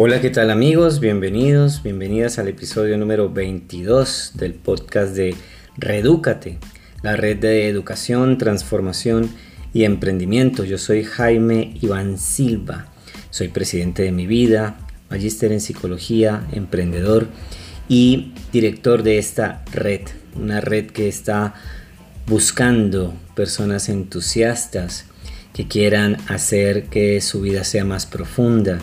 Hola, ¿qué tal amigos? Bienvenidos, bienvenidas al episodio número 22 del podcast de Redúcate, la red de educación, transformación y emprendimiento. Yo soy Jaime Iván Silva, soy presidente de mi vida, magíster en psicología, emprendedor y director de esta red, una red que está buscando personas entusiastas que quieran hacer que su vida sea más profunda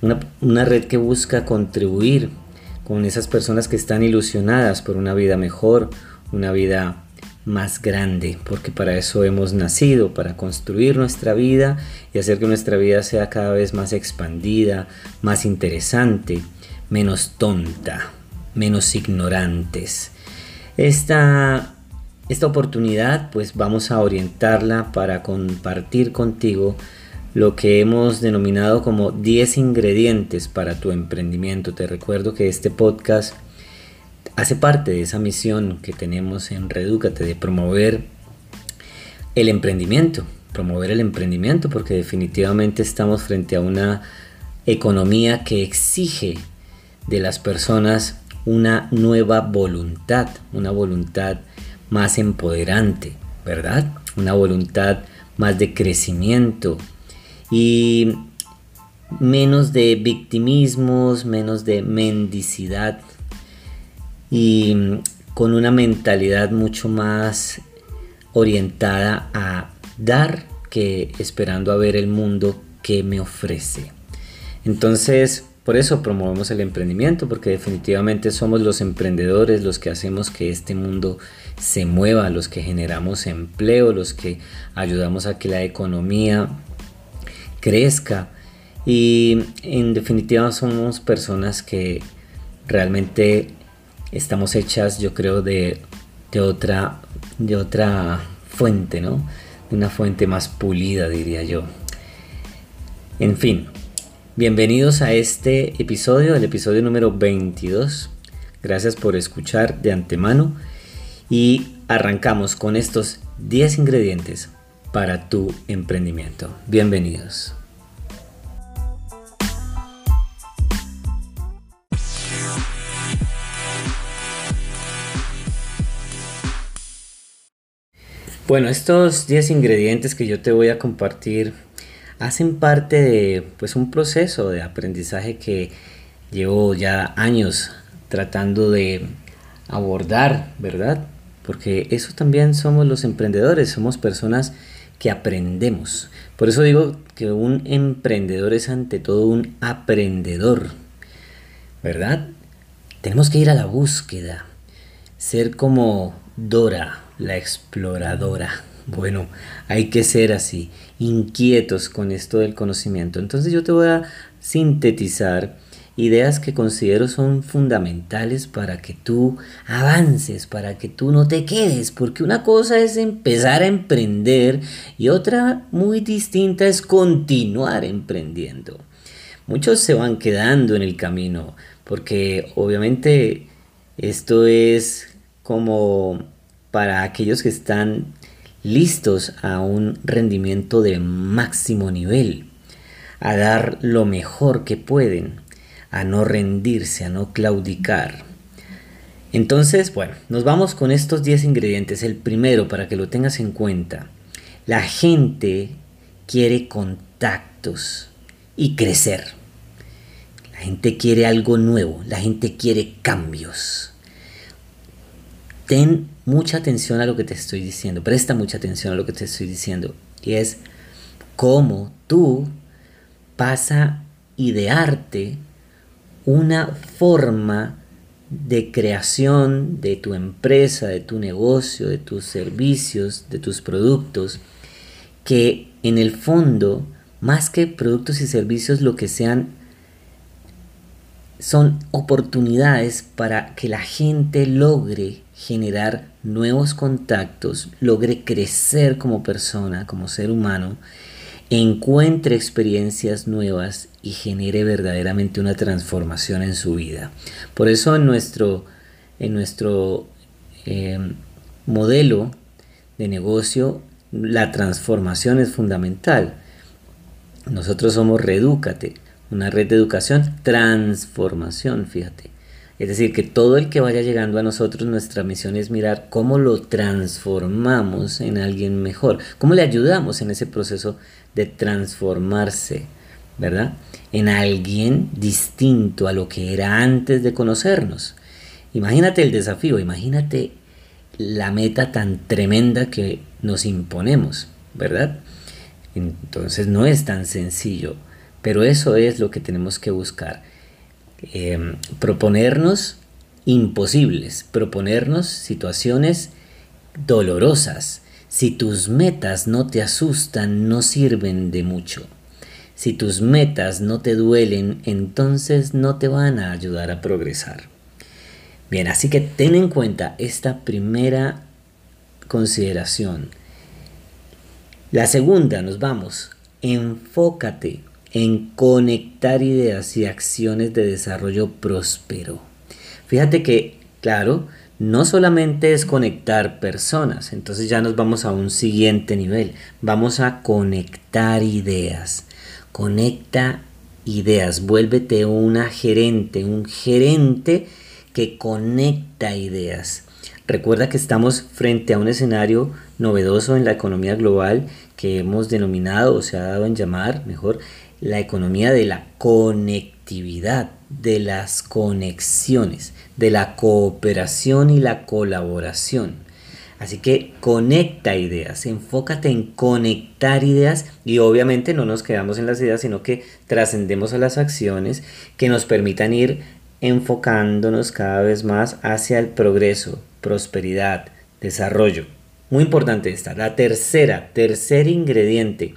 una, red que busca contribuir con esas personas que están ilusionadas por una vida mejor, una vida más grande, porque para eso hemos nacido, para construir nuestra vida y hacer que nuestra vida sea cada vez más expandida, más interesante, menos tonta, menos ignorantes. Esta, esta oportunidad pues vamos a orientarla para compartir contigo lo que hemos denominado como 10 ingredientes para tu emprendimiento. Te recuerdo que este podcast hace parte de esa misión que tenemos en Redúcate de promover el emprendimiento, promover el emprendimiento porque definitivamente estamos frente a una economía que exige de las personas una nueva voluntad, una voluntad más empoderante, ¿verdad? Una voluntad más de crecimiento, y menos de victimismos, menos de mendicidad y con una mentalidad mucho más orientada a dar que esperando a ver el mundo que me ofrece. Entonces, por eso promovemos el emprendimiento, porque definitivamente somos los emprendedores los que hacemos que este mundo se mueva, los que generamos empleo, los que ayudamos a que la economía crezca. Y en definitiva somos personas que realmente estamos hechas, yo creo, de, otra, de otra fuente, ¿no? De una fuente más pulida, diría yo. En fin, bienvenidos a este episodio, el episodio número 22. Gracias por escuchar de antemano y arrancamos con estos 10 ingredientes para tu emprendimiento. Bienvenidos. Bueno, estos 10 ingredientes que yo te voy a compartir hacen parte de pues, un proceso de aprendizaje que llevo ya años tratando de abordar, ¿verdad? Porque eso también somos los emprendedores, somos personas que aprendemos. Por eso digo que un emprendedor es ante todo un aprendedor, ¿verdad? Tenemos que ir a la búsqueda, ser como Dora, la exploradora. Bueno, hay que ser así, inquietos con esto del conocimiento. Entonces yo te voy a sintetizar ideas que considero son fundamentales para que tú avances, para que tú no te quedes, porque una cosa es empezar a emprender y otra muy distinta es continuar emprendiendo. Muchos se van quedando en el camino, porque obviamente esto es como para aquellos que están listos a un rendimiento de máximo nivel, a dar lo mejor que pueden a no rendirse, a no claudicar. Entonces, bueno, nos vamos con estos 10 ingredientes. El primero, para que lo tengas en cuenta, la gente quiere contactos y crecer. La gente quiere algo nuevo, la gente quiere cambios. Ten mucha atención a lo que te estoy diciendo, presta mucha atención a lo que te estoy diciendo. Y es cómo tú vas a idearte una forma de creación de tu empresa, de tu negocio, de tus servicios, de tus productos, que en el fondo, más que productos y servicios, lo que sean son oportunidades para que la gente logre generar nuevos contactos, logre crecer como persona, como ser humano, encuentre experiencias nuevas y genere verdaderamente una transformación en su vida. Por eso en nuestro, en nuestro em, modelo de negocio la transformación es fundamental. Nosotros somos Redúcate, una red de educación, transformación, fíjate. Es decir, que todo el que vaya llegando a nosotros, nuestra misión es mirar cómo lo transformamos en alguien mejor, cómo le ayudamos en ese proceso de transformarse, ¿verdad? En alguien distinto a lo que era antes de conocernos. Imagínate el desafío, imagínate la meta tan tremenda que nos imponemos, ¿verdad? Entonces no es tan sencillo, pero eso es lo que tenemos que buscar Em, proponernos imposibles, proponernos situaciones dolorosas. Si tus metas no te asustan, no sirven de mucho. Si tus metas no te duelen, entonces no te van a ayudar a progresar. Bien, así que ten en cuenta esta primera consideración. La segunda, nos vamos. Enfócate en conectar ideas y acciones de desarrollo próspero. Fíjate que, claro, no solamente es conectar personas, entonces ya nos vamos a un siguiente nivel, vamos a conectar ideas. Conecta ideas, vuélvete una gerente, un gerente que conecta ideas. Recuerda que estamos frente a un escenario novedoso en la economía global que hemos denominado o se ha dado en llamar, mejor, la economía de la conectividad, de las conexiones, de la cooperación y la colaboración. Así que conecta ideas, enfócate en conectar ideas y obviamente no nos quedamos en las ideas, sino que trascendemos a las acciones que nos permitan ir enfocándonos cada vez más hacia el progreso, prosperidad, desarrollo. Muy importante esta, la tercera, tercer ingrediente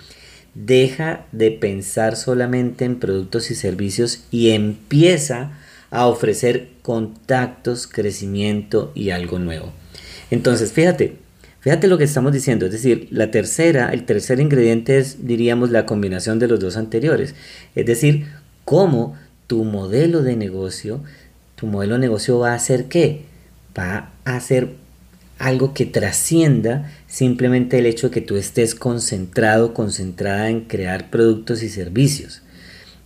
deja de pensar solamente en productos y servicios y empieza a ofrecer contactos, crecimiento y algo nuevo. Entonces, fíjate, fíjate lo que estamos diciendo, es decir, la tercera, el tercer ingrediente es, diríamos, la combinación de los dos anteriores, es decir, cómo tu modelo de negocio, tu modelo de negocio va a hacer qué? Va a ser algo que trascienda simplemente el hecho de que tú estés concentrado, concentrada en crear productos y servicios.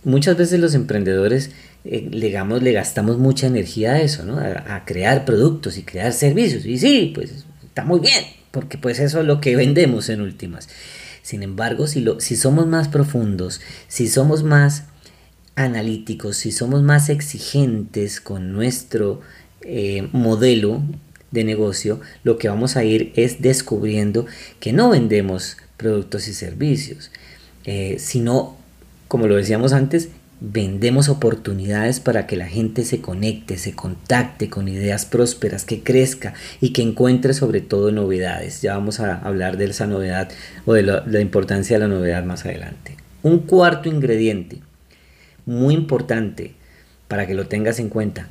Muchas veces los emprendedores eh, le, gastamos mucha energía a eso, ¿no? A, crear productos y crear servicios. Y sí, pues está muy bien, porque pues eso es lo que vendemos en últimas. Sin embargo, si, lo, si somos más profundos, si somos más analíticos, si somos más exigentes con nuestro eh, modelo de negocio, lo que vamos a ir es descubriendo que no vendemos productos y servicios, eh, sino, como lo decíamos antes, vendemos oportunidades para que la gente se conecte, se contacte con ideas prósperas, que crezca y que encuentre sobre todo novedades. Ya vamos a hablar de esa novedad o de la importancia de la novedad más adelante. Un cuarto ingrediente, muy importante para que lo tengas en cuenta,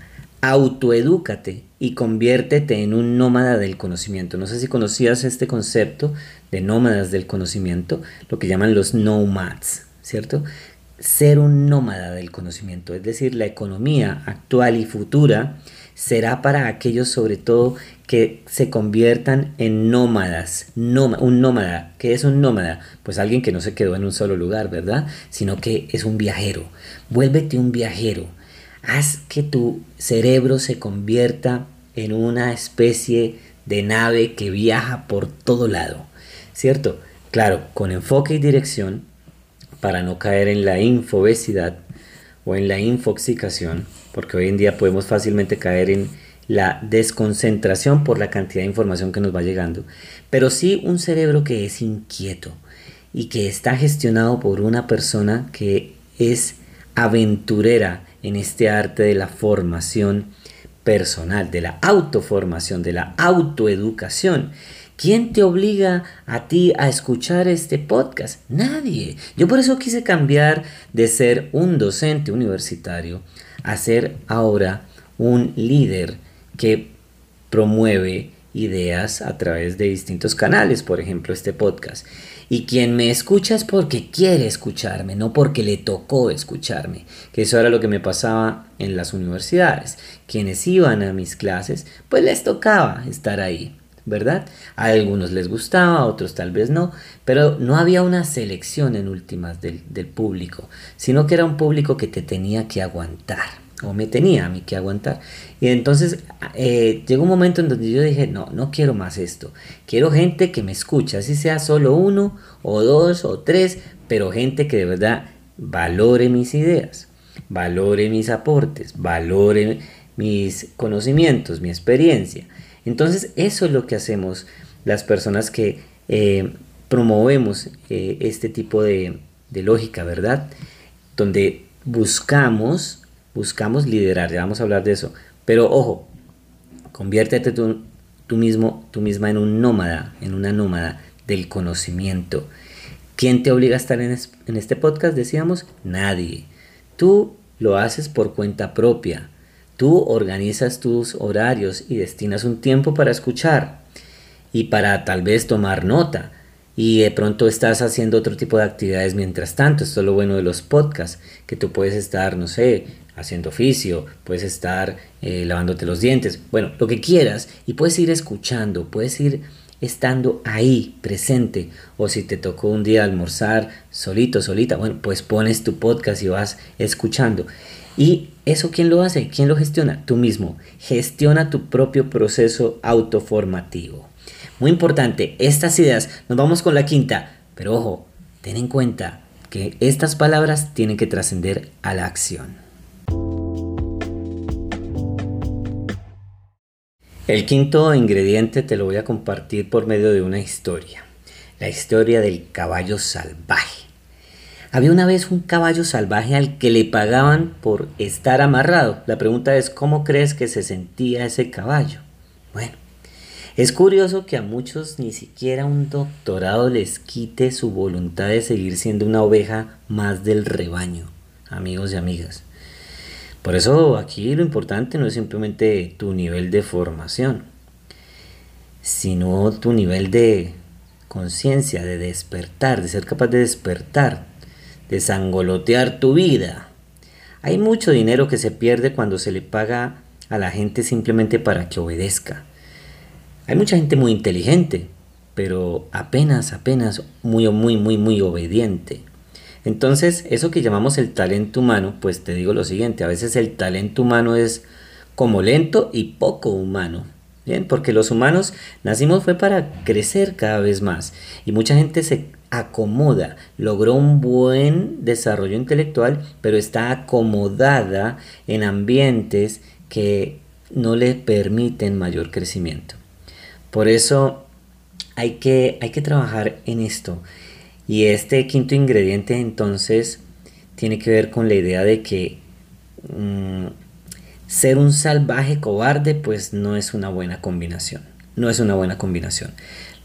autoedúcate y conviértete en un nómada del conocimiento. No sé si conocías este concepto de nómadas del conocimiento, lo que llaman los nomads, ¿cierto? Ser un nómada del conocimiento, es decir, la economía actual y futura será para aquellos sobre todo que se conviertan en nómadas. un nómada, ¿qué es un nómada? Pues alguien que no se quedó en un solo lugar, ¿verdad? Sino que es un viajero. Vuélvete un viajero Haz que tu cerebro se convierta en una especie de nave que viaja por todo lado, ¿cierto? Claro, con enfoque y dirección para no caer en la infobesidad o en la infoxicación, porque hoy en día podemos fácilmente caer en la desconcentración por la cantidad de información que nos va llegando, pero sí un cerebro que es inquieto y que está gestionado por una persona que es aventurera en este arte de la formación personal, de la autoformación, de la autoeducación. ¿Quién te obliga a ti a escuchar este podcast? Nadie. Yo por eso quise cambiar de ser un docente universitario a ser ahora un líder que promueve ideas a través de distintos canales, por ejemplo este podcast. Y quien me escucha es porque quiere escucharme, no porque le tocó escucharme, que eso era lo que me pasaba en las universidades. Quienes iban a mis clases, pues les tocaba estar ahí. ¿verdad? A algunos les gustaba, a otros tal vez no, pero no había una selección en últimas del, público, sino que era un público que te tenía que aguantar, o me tenía a mí que aguantar. Y entonces eh, llegó un momento en donde yo dije, no, no quiero más esto, quiero gente que me escuche, así sea solo uno, o dos, o tres, pero gente que de verdad valore mis ideas, valore mis aportes, valore mis conocimientos, mi experiencia. Entonces eso es lo que hacemos las personas que eh, promovemos eh, este tipo de, lógica, ¿verdad? Donde buscamos, buscamos liderar, ya vamos a hablar de eso. Pero ojo, conviértete tú, mismo, tú misma en un nómada, en una nómada del conocimiento. ¿Quién te obliga a estar en este podcast? Decíamos, nadie. Tú lo haces por cuenta propia. Tú organizas tus horarios y destinas un tiempo para escuchar y para tal vez tomar nota. Y de pronto estás haciendo otro tipo de actividades mientras tanto. Esto es lo bueno de los podcasts, que tú puedes estar, no sé, haciendo oficio, puedes estar eh, lavándote los dientes, bueno, lo que quieras, y puedes ir escuchando, puedes ir estando ahí, presente, o si te tocó un día almorzar solito, solita, bueno, pues pones tu podcast y vas escuchando. ¿Y eso quién lo hace? ¿Quién lo gestiona? Tú mismo. Gestiona tu propio proceso autoformativo. Muy importante, estas ideas, nos vamos con la quinta, pero ojo, ten en cuenta que estas palabras tienen que trascender a la acción. El quinto ingrediente te lo voy a compartir por medio de una historia, la historia del caballo salvaje. Había una vez un caballo salvaje al que le pagaban por estar amarrado. La pregunta es, ¿cómo crees que se sentía ese caballo? Bueno, es curioso que a muchos ni siquiera un doctorado les quite su voluntad de seguir siendo una oveja más del rebaño, amigos y amigas. Por eso aquí lo importante no es simplemente tu nivel de formación, sino tu nivel de conciencia, de despertar, de ser capaz de despertar desangolotear tu vida. Hay mucho dinero que se pierde cuando se le paga a la gente simplemente para que obedezca. Hay mucha gente muy inteligente, pero apenas, apenas muy, muy, muy, muy obediente. Entonces, eso que llamamos el talento humano, pues te digo lo siguiente, a veces el talento humano es como lento y poco humano. Bien, porque los humanos nacimos fue para crecer cada vez más y mucha gente se acomoda, logró un buen desarrollo intelectual, pero está acomodada en ambientes que no le permiten mayor crecimiento. Por eso hay que, hay que trabajar en esto. Y este quinto ingrediente entonces tiene que ver con la idea de que mm, ser un salvaje cobarde pues no es una buena combinación. No es una buena combinación.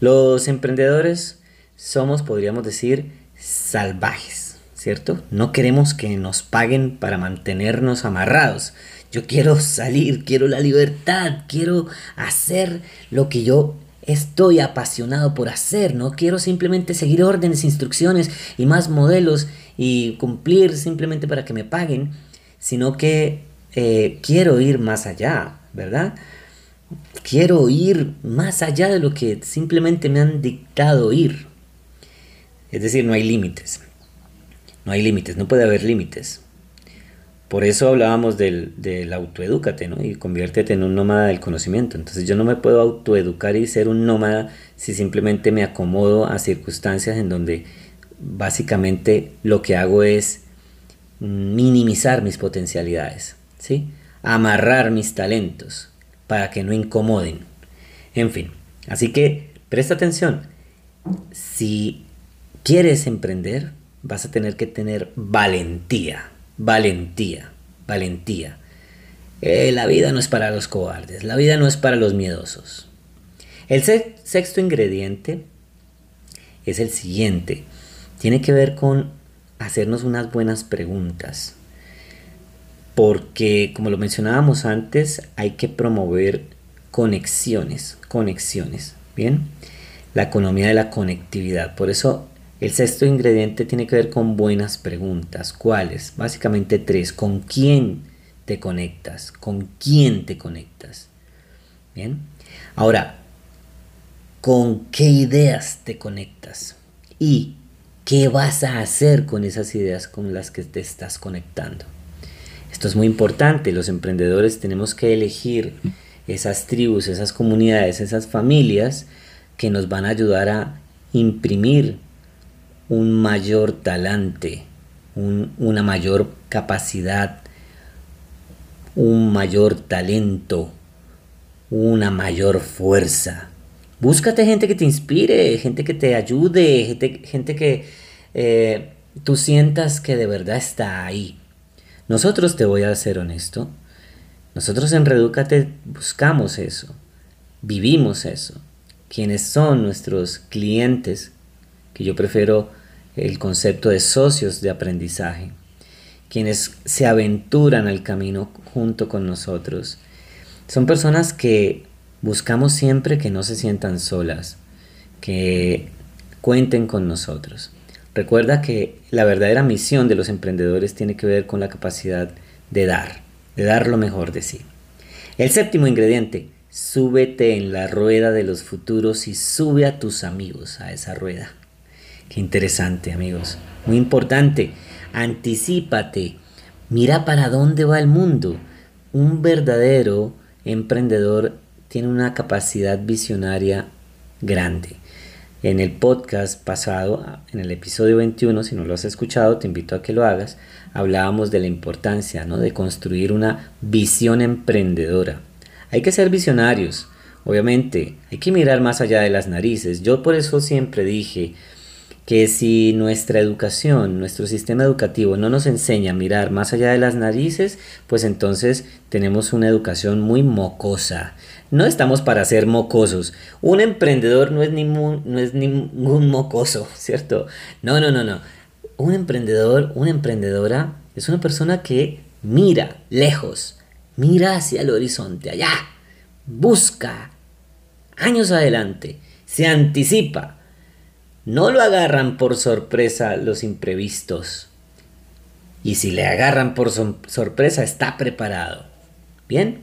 Los emprendedores somos, podríamos decir, salvajes, ¿cierto? No queremos que nos paguen para mantenernos amarrados. Yo quiero salir, quiero la libertad, quiero hacer lo que yo estoy apasionado por hacer. No quiero simplemente seguir órdenes, instrucciones y más modelos y cumplir simplemente para que me paguen, sino que eh, quiero ir más allá, ¿verdad? Quiero ir más allá de lo que simplemente me han dictado ir. Es decir, no hay límites. No hay límites, no puede haber límites. Por eso hablábamos del, del autoedúcate, ¿no? Y conviértete en un nómada del conocimiento. Entonces yo no me puedo autoeducar y ser un nómada si simplemente me acomodo a circunstancias en donde básicamente lo que hago es minimizar mis potencialidades, ¿sí? Amarrar mis talentos para que no incomoden. En fin, así que presta atención. Si quieres emprender, vas a tener que tener valentía, valentía, valentía. Eh, la vida no es para los cobardes, la vida no es para los miedosos. El sexto ingrediente es el siguiente. Tiene que ver con hacernos unas buenas preguntas. Porque, como lo mencionábamos antes, hay que promover conexiones, conexiones. Bien, la economía de la conectividad. Por eso el sexto ingrediente tiene que ver con buenas preguntas. ¿Cuáles? Básicamente tres. ¿Con quién te conectas? ¿Con quién te conectas? Bien. Ahora, con qué ideas te conectas y qué vas a hacer con esas ideas con las que te estás conectando. Esto es muy importante, los emprendedores tenemos que elegir esas tribus, esas comunidades, esas familias que nos van a ayudar a imprimir un mayor talante, una mayor capacidad, un mayor talento, una mayor fuerza. Búscate gente que te inspire, gente que te ayude, gente, que eh, tú sientas que de verdad está ahí. Nosotros, te voy a ser honesto, nosotros en Redúcate buscamos eso, vivimos eso. Quienes son nuestros clientes, que yo prefiero el concepto de socios de aprendizaje, quienes se aventuran al camino junto con nosotros, son personas que buscamos siempre que no se sientan solas, que cuenten con nosotros. Recuerda que la verdadera misión de los emprendedores tiene que ver con la capacidad de dar, de dar lo mejor de sí. El séptimo ingrediente, súbete en la rueda de los futuros y sube a tus amigos a esa rueda. Qué interesante amigos, muy importante, anticípate, mira para dónde va el mundo. Un verdadero emprendedor tiene una capacidad visionaria grande. En el podcast pasado, en el episodio 21, si no lo has escuchado, te invito a que lo hagas, hablábamos de la importancia ¿no? de construir una visión emprendedora. Hay que ser visionarios, obviamente, hay que mirar más allá de las narices. Yo por eso siempre dije, que si nuestra educación, nuestro sistema educativo no nos enseña a mirar más allá de las narices, pues entonces tenemos una educación muy mocosa. No estamos para ser mocosos. Un emprendedor no es, ningún, no es ningún mocoso, ¿cierto? No, no, no, no. Un emprendedor, una emprendedora es una persona que mira lejos, mira hacia el horizonte, allá, busca años adelante, se anticipa no lo agarran por sorpresa los imprevistos. Y si le agarran por sorpresa, está preparado. ¿Bien?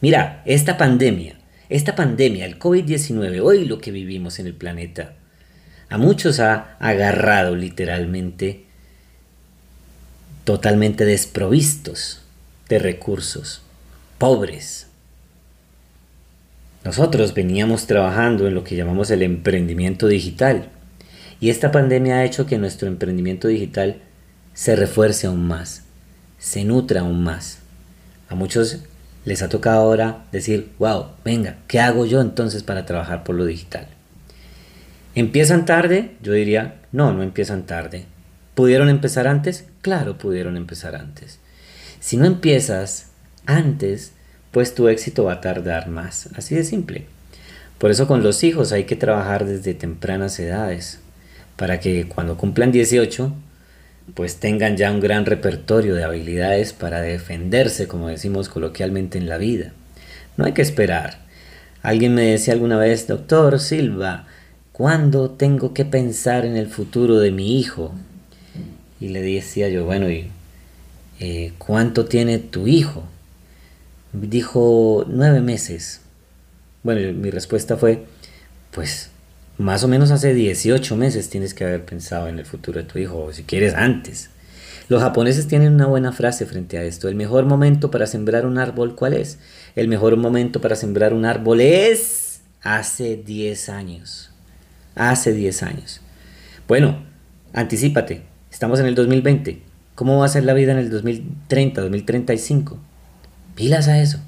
Mira, esta pandemia, esta pandemia, el COVID-19, hoy lo que vivimos en el planeta, a muchos ha agarrado literalmente totalmente desprovistos de recursos, pobres, nosotros veníamos trabajando en lo que llamamos el emprendimiento digital y esta pandemia ha hecho que nuestro emprendimiento digital se refuerce aún más, se nutra aún más. A muchos les ha tocado ahora decir, wow, venga, ¿qué hago yo entonces para trabajar por lo digital? ¿Empiezan tarde? Yo diría, no, no empiezan tarde. ¿Pudieron empezar antes? Claro, pudieron empezar antes. Si no empiezas antes, pues tu éxito va a tardar más. Así de simple. Por eso con los hijos hay que trabajar desde tempranas edades, para que cuando cumplan 18, pues tengan ya un gran repertorio de habilidades para defenderse, como decimos coloquialmente en la vida. No hay que esperar. Alguien me decía alguna vez, doctor Silva, ¿cuándo tengo que pensar en el futuro de mi hijo? Y le decía yo, bueno, ¿y eh, cuánto tiene tu hijo? Dijo nueve meses. Bueno, mi respuesta fue, pues más o menos hace 18 meses tienes que haber pensado en el futuro de tu hijo, o si quieres antes. Los japoneses tienen una buena frase frente a esto. El mejor momento para sembrar un árbol, ¿cuál es? El mejor momento para sembrar un árbol es hace 10 años. Hace 10 años. Bueno, anticipate. Estamos en el 2020. ¿Cómo va a ser la vida en el 2030, 2035? Pilas a eso.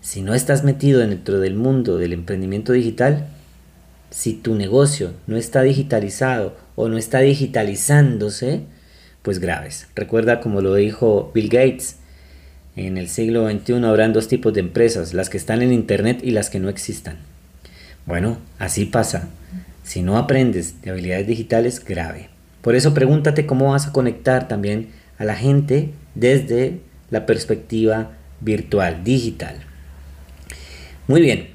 Si no estás metido dentro del mundo del emprendimiento digital, si tu negocio no está digitalizado o no está digitalizándose, pues graves. Recuerda como lo dijo Bill Gates, en el siglo XXI habrán dos tipos de empresas, las que están en Internet y las que no existan. Bueno, así pasa. Si no aprendes de habilidades digitales, grave. Por eso pregúntate cómo vas a conectar también a la gente desde la perspectiva virtual, digital. Muy bien,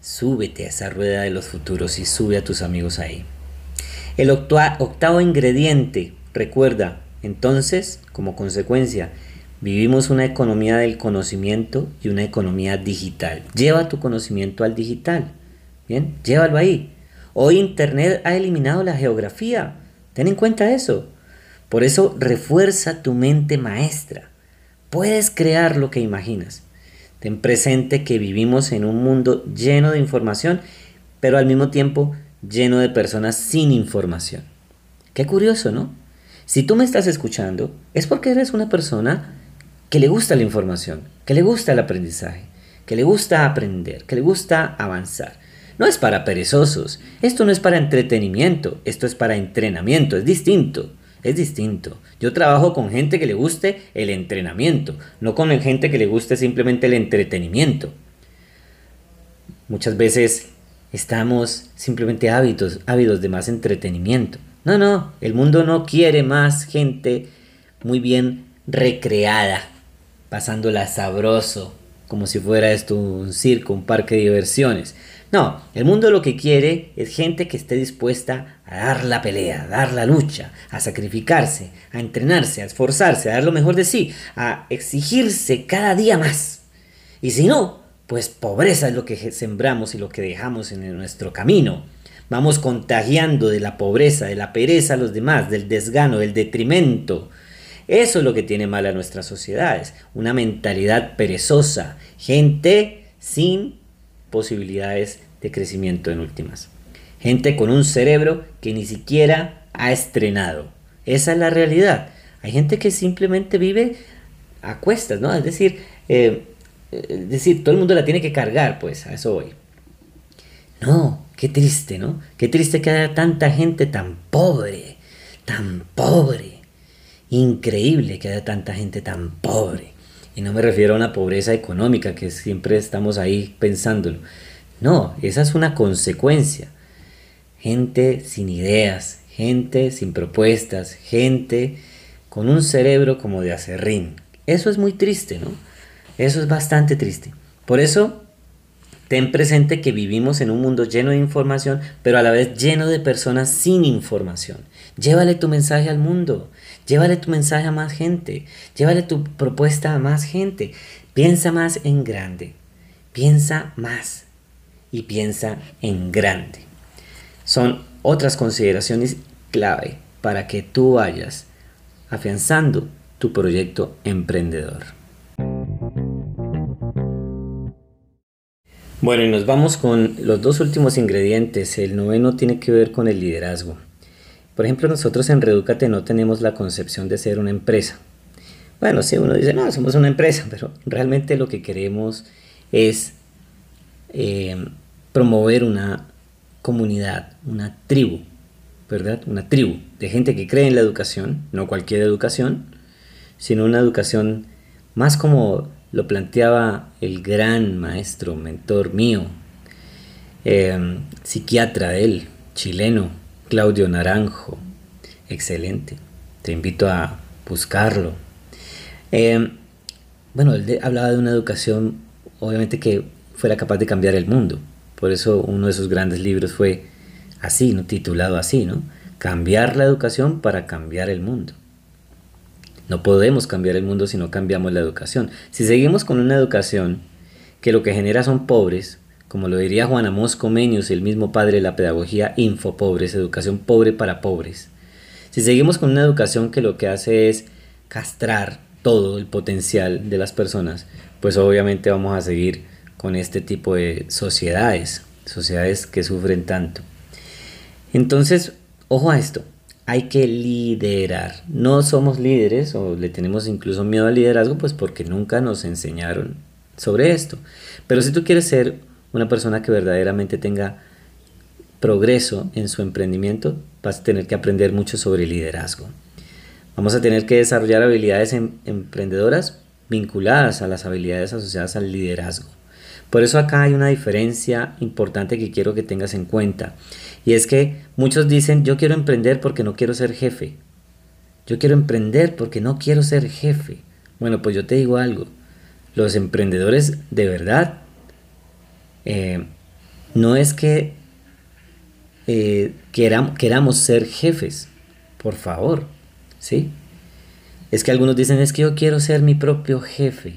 súbete a esa rueda de los futuros y sube a tus amigos ahí. El octavo ingrediente, recuerda, entonces, como consecuencia, vivimos una economía del conocimiento y una economía digital. Lleva tu conocimiento al digital. Bien, llévalo ahí. Hoy Internet ha eliminado la geografía. Ten en cuenta eso. Por eso refuerza tu mente maestra. Puedes crear lo que imaginas. Ten presente que vivimos en un mundo lleno de información, pero al mismo tiempo lleno de personas sin información. Qué curioso, ¿no? Si tú me estás escuchando, es porque eres una persona que le gusta la información, que le gusta el aprendizaje, que le gusta aprender, que le gusta avanzar. No es para perezosos, esto no es para entretenimiento, esto es para entrenamiento, es distinto, es distinto. Yo trabajo con gente que le guste el entrenamiento, no con gente que le guste simplemente el entretenimiento. Muchas veces estamos simplemente ávidos, ávidos de más entretenimiento. No, no, el mundo no quiere más gente muy bien recreada, pasándola sabroso, como si fuera esto un circo, un parque de diversiones. No, el mundo lo que quiere es gente que esté dispuesta a dar la pelea, a dar la lucha, a sacrificarse, a entrenarse, a esforzarse, a dar lo mejor de sí, a exigirse cada día más. Y si no, pues pobreza es lo que sembramos y lo que dejamos en nuestro camino. Vamos contagiando de la pobreza, de la pereza a los demás, del desgano, del detrimento. Eso es lo que tiene mal a nuestras sociedades, una mentalidad perezosa, gente sin posibilidades de crecimiento en últimas. Gente con un cerebro que ni siquiera ha estrenado. Esa es la realidad. Hay gente que simplemente vive a cuestas, ¿no? Es decir, eh, es decir, todo el mundo la tiene que cargar, pues, a eso voy. No, qué triste, ¿no? Qué triste que haya tanta gente tan pobre, tan pobre. Increíble que haya tanta gente tan pobre. Y no me refiero a una pobreza económica que siempre estamos ahí pensándolo. No, esa es una consecuencia. Gente sin ideas, gente sin propuestas, gente con un cerebro como de acerrín. Eso es muy triste, ¿no? Eso es bastante triste. Por eso, ten presente que vivimos en un mundo lleno de información, pero a la vez lleno de personas sin información. Llévale tu mensaje al mundo, llévale tu mensaje a más gente, llévale tu propuesta a más gente. Piensa más en grande, piensa más y piensa en grande. Son otras consideraciones clave para que tú vayas afianzando tu proyecto emprendedor. Bueno, y nos vamos con los dos últimos ingredientes. El noveno tiene que ver con el liderazgo. Por ejemplo, nosotros en Redúcate no tenemos la concepción de ser una empresa. Bueno, si uno dice, no, somos una empresa, pero realmente lo que queremos es eh, promover una comunidad, una tribu, ¿verdad? Una tribu de gente que cree en la educación, no cualquier educación, sino una educación más como lo planteaba el gran maestro, mentor mío, eh, psiquiatra él, chileno, Claudio Naranjo. Excelente. Te invito a buscarlo. Eh, bueno, él hablaba de una educación, obviamente, que fuera capaz de cambiar el mundo. Por eso uno de sus grandes libros fue así, ¿no? titulado así, ¿no? Cambiar la educación para cambiar el mundo. No podemos cambiar el mundo si no cambiamos la educación. Si seguimos con una educación que lo que genera son pobres, como lo diría Juan Amos Comenius, el mismo padre de la pedagogía infopobres, educación pobre para pobres. Si seguimos con una educación que lo que hace es castrar todo el potencial de las personas, pues obviamente vamos a seguir con este tipo de sociedades, sociedades que sufren tanto. Entonces, ojo a esto, hay que liderar. No somos líderes o le tenemos incluso miedo al liderazgo, pues porque nunca nos enseñaron sobre esto. Pero si tú quieres ser una persona que verdaderamente tenga progreso en su emprendimiento, vas a tener que aprender mucho sobre liderazgo. Vamos a tener que desarrollar habilidades em, emprendedoras vinculadas a las habilidades asociadas al liderazgo. Por eso acá hay una diferencia importante que quiero que tengas en cuenta. Y es que muchos dicen, yo quiero emprender porque no quiero ser jefe. Yo quiero emprender porque no quiero ser jefe. Bueno, pues yo te digo algo. Los emprendedores de verdad eh, no es que eh, queramos, ser jefes, por favor, ¿sí? Es que algunos dicen, es que yo quiero ser mi propio jefe.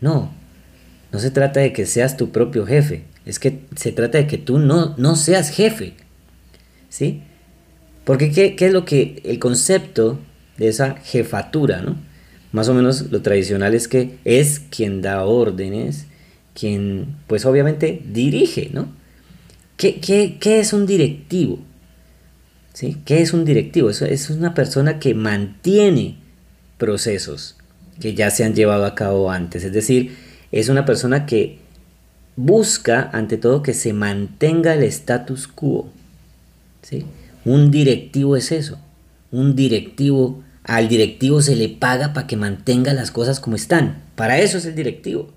No, no se trata de que seas tu propio jefe. Es que se trata de que tú no, no seas jefe. ¿Sí? Porque ¿qué, ¿qué, es lo que el concepto de esa jefatura, ¿no? Más o menos lo tradicional es que es quien da órdenes, quien pues obviamente dirige, ¿no? ¿Qué, es un directivo? ¿Qué es un directivo? Eso es una persona que mantiene procesos que ya se han llevado a cabo antes. Es decir, es una persona que busca ante todo que se mantenga el status quo. Un directivo es eso. Un directivo, al directivo se le paga para que mantenga las cosas como están. Para eso es el directivo.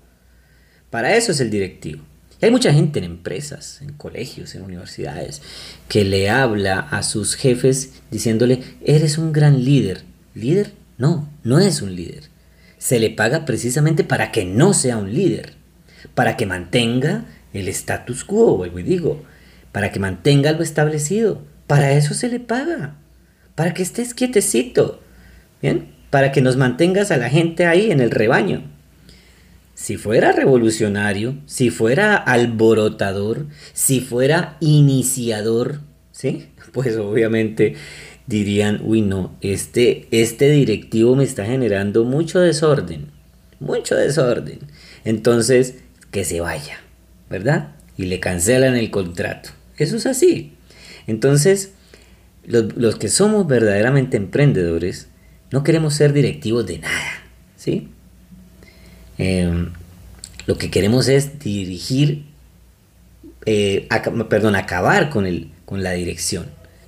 Para eso es el directivo. Y hay mucha gente en empresas, en colegios, en universidades, que le habla a sus jefes diciéndole, eres un gran líder. ¿Líder? No, no es un líder. Se le paga precisamente para que no sea un líder para que mantenga el status quo, vuelvo y digo, para que mantenga lo establecido. Para eso se le paga, para que estés quietecito, ¿bien? Para que nos mantengas a la gente ahí en el rebaño. Si fuera revolucionario, si fuera alborotador, si fuera iniciador, ¿sí? Pues obviamente dirían, uy no, este, este directivo me está generando mucho desorden, mucho desorden. Entonces, que se vaya, ¿verdad? Y le cancelan el contrato. Eso es así. Entonces, los, que somos verdaderamente emprendedores, no queremos ser directivos de nada, ¿sí? Em, lo que queremos es dirigir, eh, perdón, acabar con, el, con la dirección.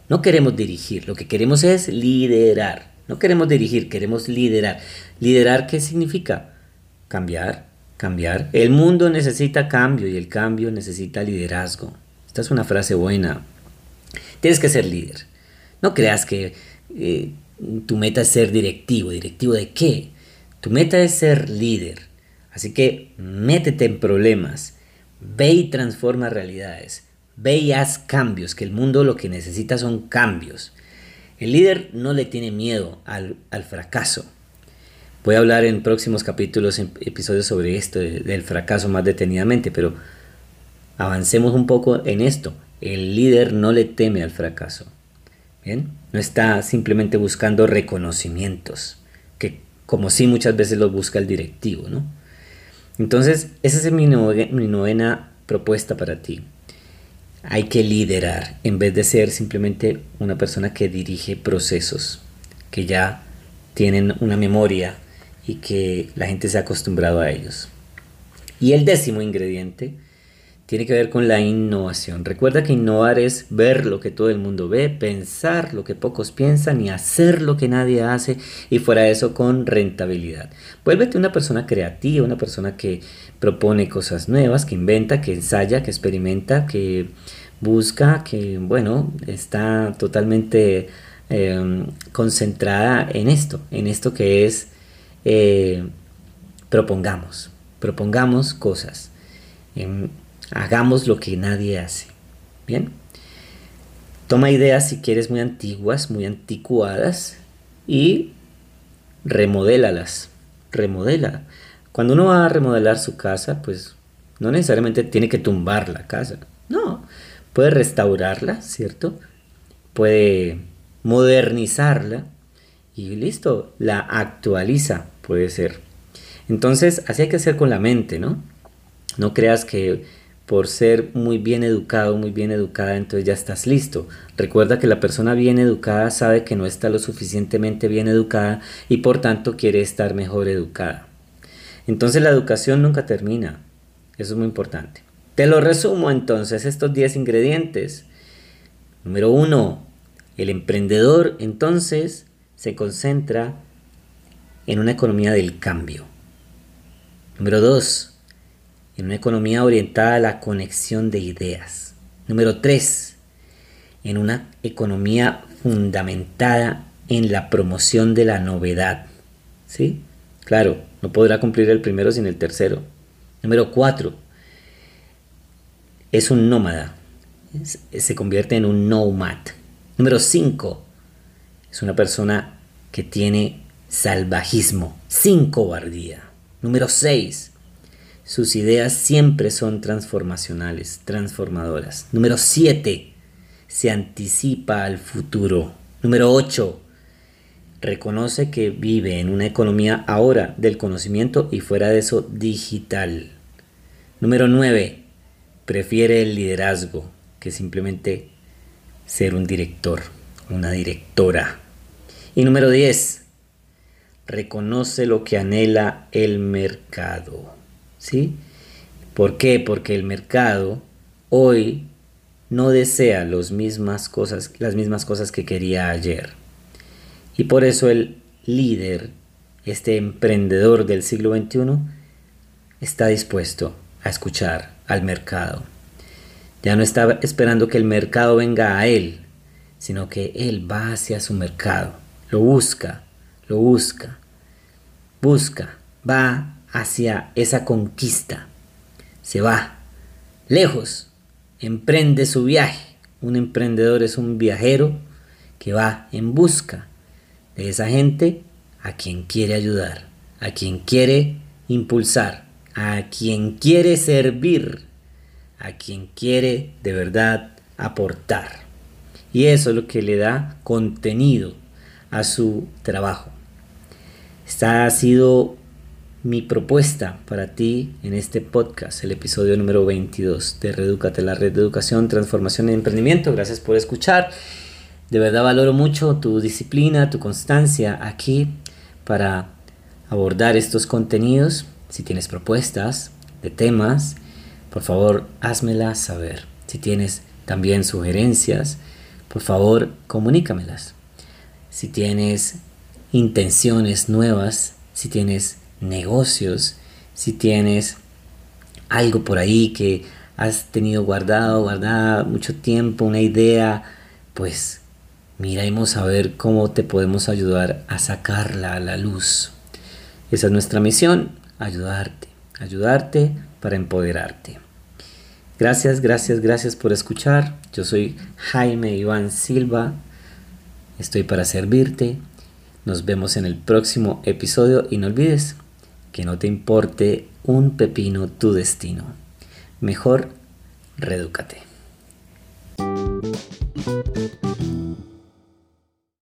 No queremos dirigir, lo que queremos es liderar. No queremos dirigir, queremos liderar. ¿Liderar qué significa? Cambiar, cambiar. El mundo necesita cambio y el cambio necesita liderazgo. Esta es una frase buena. Tienes que ser líder. No creas que eh, tu meta es ser directivo. ¿Directivo de qué? Tu meta es ser líder. Así que métete en problemas. Ve y transforma realidades. Ve y haz cambios, que el mundo lo que necesita son cambios. El líder no le tiene miedo al, al fracaso. Voy a hablar en próximos capítulos, en episodios sobre esto, del fracaso más detenidamente, pero avancemos un poco en esto. El líder no le teme al fracaso. ¿Bien? No está simplemente buscando reconocimientos, que como sí muchas veces los busca el directivo, ¿no? Entonces, esa es mi novena propuesta para ti. Hay que liderar en vez de ser simplemente una persona que dirige procesos que ya tienen una memoria y que la gente se ha acostumbrado a ellos. Y el décimo ingrediente tiene que ver con la innovación. Recuerda que innovar es ver lo que todo el mundo ve, pensar lo que pocos piensan y hacer lo que nadie hace y fuera de eso con rentabilidad. Vuélvete una persona creativa, una persona que propone cosas nuevas, que inventa, que ensaya, que experimenta, que busca, que bueno, está totalmente eh, concentrada en esto, en esto que es eh, propongamos, propongamos cosas, em, hagamos lo que nadie hace. Bien, toma ideas si quieres muy antiguas, muy anticuadas y remodélalas, remodela. Cuando uno va a remodelar su casa, pues no necesariamente tiene que tumbar la casa, no, puede restaurarla, ¿cierto? Puede modernizarla y listo, la actualiza puede ser. Entonces, así hay que hacer con la mente, ¿no? No creas que por ser muy bien educado, muy bien educada, entonces ya estás listo. Recuerda que la persona bien educada sabe que no está lo suficientemente bien educada y por tanto quiere estar mejor educada. Entonces la educación nunca termina. Eso es muy importante. Te lo resumo entonces, estos 10 ingredientes. Número 1. El emprendedor entonces se concentra en una economía del cambio. Número dos, en una economía orientada a la conexión de ideas. Número tres, en una economía fundamentada en la promoción de la novedad. ¿Sí? Claro, no podrá cumplir el primero sin el tercero. Número cuatro, es un nómada. Se convierte en un nomad. Número cinco, es una persona que tiene salvajismo, sin cobardía. Número 6. Sus ideas siempre son transformacionales, transformadoras. Número 7. Se anticipa al futuro. Número 8. Reconoce que vive en una economía ahora del conocimiento y fuera de eso digital. Número 9. Prefiere el liderazgo que simplemente ser un director, una directora. Y número 10. Reconoce lo que anhela el mercado. ¿Sí? ¿Por qué? Porque el mercado hoy no desea mismas cosas, las mismas cosas que quería ayer. Y por eso el líder, este emprendedor del siglo XXI, está dispuesto a escuchar al mercado. Ya no está esperando que el mercado venga a él, sino que él va hacia su mercado, lo busca, lo busca, busca, va hacia esa conquista, se va lejos, emprende su viaje. Un emprendedor es un viajero que va en busca de esa gente a quien quiere ayudar, a quien quiere impulsar, a quien quiere servir, a quien quiere de verdad aportar. Y eso es lo que le da contenido a su trabajo. Esta ha sido mi propuesta para ti en este podcast, el episodio número 22 de Redúcate, la red de educación, transformación y emprendimiento. Gracias por escuchar. De verdad valoro mucho tu disciplina, tu constancia aquí para abordar estos contenidos. Si tienes propuestas de temas, por favor házmelas saber. Si tienes también sugerencias, por favor comunícamelas. Si tienes intenciones nuevas, si tienes negocios, si tienes algo por ahí que has tenido guardado, guardada mucho tiempo, una idea, pues miremos a ver cómo te podemos ayudar a sacarla a la luz. Esa es nuestra misión, ayudarte, ayudarte para empoderarte. Gracias, gracias, gracias por escuchar. Yo soy Jaime Iván Silva. Estoy para servirte. Nos vemos en el próximo episodio y no olvides que no te importe un pepino tu destino. Mejor, redúcate.